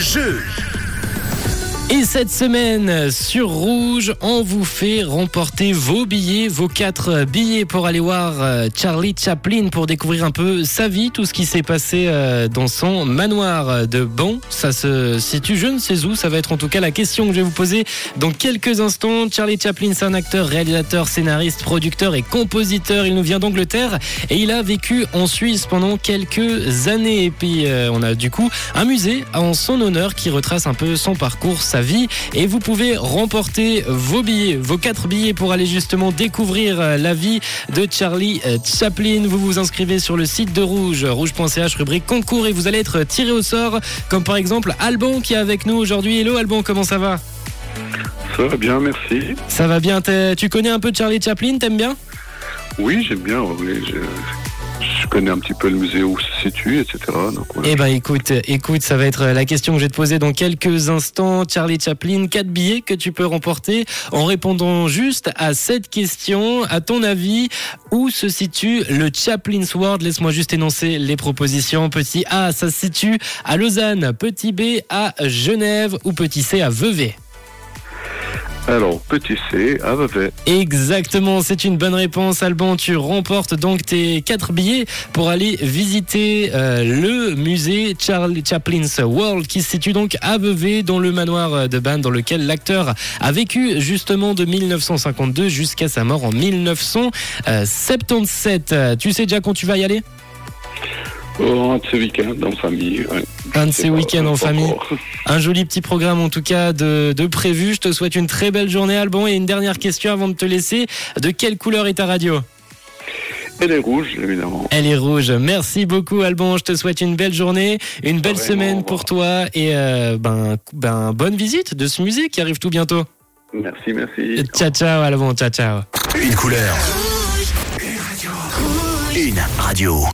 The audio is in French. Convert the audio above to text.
是 Et cette semaine sur Rouge, on vous fait remporter vos billets, vos quatre billets pour aller voir euh, Charlie Chaplin pour découvrir un peu sa vie, tout ce qui s'est passé euh, dans son manoir de Bon. Ça se situe, je ne sais où, ça va être en tout cas la question que je vais vous poser dans quelques instants. Charlie Chaplin, c'est un acteur, réalisateur, scénariste, producteur et compositeur. Il nous vient d'Angleterre et il a vécu en Suisse pendant quelques années. Et puis euh, on a du coup un musée en son honneur qui retrace un peu son parcours, vie et vous pouvez remporter vos billets, vos quatre billets pour aller justement découvrir euh, la vie de Charlie euh, Chaplin. Vous vous inscrivez sur le site de Rouge, rouge.ch, rubrique concours et vous allez être tiré au sort, comme par exemple Alban qui est avec nous aujourd'hui. Hello Alban, comment ça va? Ça va bien, merci. Ça va bien, tu connais un peu Charlie Chaplin, t'aimes bien? Oui, j'aime bien, oui, je connais un petit peu le musée où se situe, etc. Eh ben écoute, écoute, ça va être la question que je vais te poser dans quelques instants. Charlie Chaplin, quatre billets que tu peux remporter en répondant juste à cette question. À ton avis, où se situe le Chaplin's World? Laisse-moi juste énoncer les propositions. Petit A, ça se situe à Lausanne. Petit B, à Genève. Ou petit C, à Vevey. Alors, petit C, à Vevey. Exactement, c'est une bonne réponse, Alban. Tu remportes donc tes quatre billets pour aller visiter euh, le musée Charlie Chaplin's World qui se situe donc à Vevey, dans le manoir de Bannes, dans lequel l'acteur a vécu justement de 1952 jusqu'à sa mort en 1977. Tu sais déjà quand tu vas y aller? Un de ces week-ends en famille. Un de ces week-ends en famille. Un joli petit programme en tout cas de, prévu. Je te souhaite une très belle journée Alban et une dernière question avant de te laisser. De quelle couleur est ta radio? Elle est rouge, évidemment. Elle est rouge. Merci beaucoup, Alban. Je te souhaite une belle journée, une belle semaine pour toi et euh, ben, ben, bonne visite de ce musée qui arrive tout bientôt. Merci, merci. Ciao, ciao, Alban. Ciao, ciao. Une couleur. Une radio. Une radio.